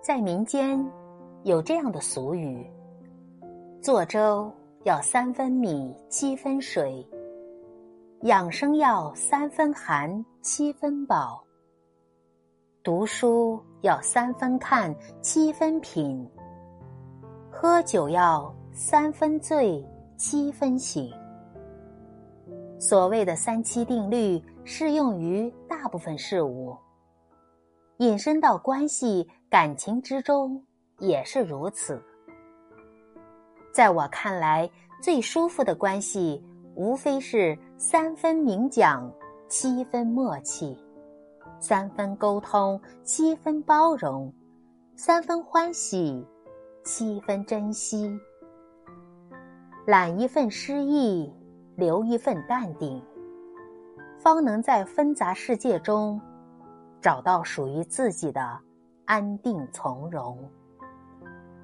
在民间有这样的俗语：做粥要三分米七分水，养生要三分寒七分饱，读书要三分看七分品，喝酒要三分醉七分醒。所谓的三七定律适用于大部分事物。引申到关系、感情之中也是如此。在我看来，最舒服的关系，无非是三分明讲，七分默契；三分沟通，七分包容；三分欢喜，七分珍惜。揽一份诗意，留一份淡定，方能在纷杂世界中。找到属于自己的安定从容。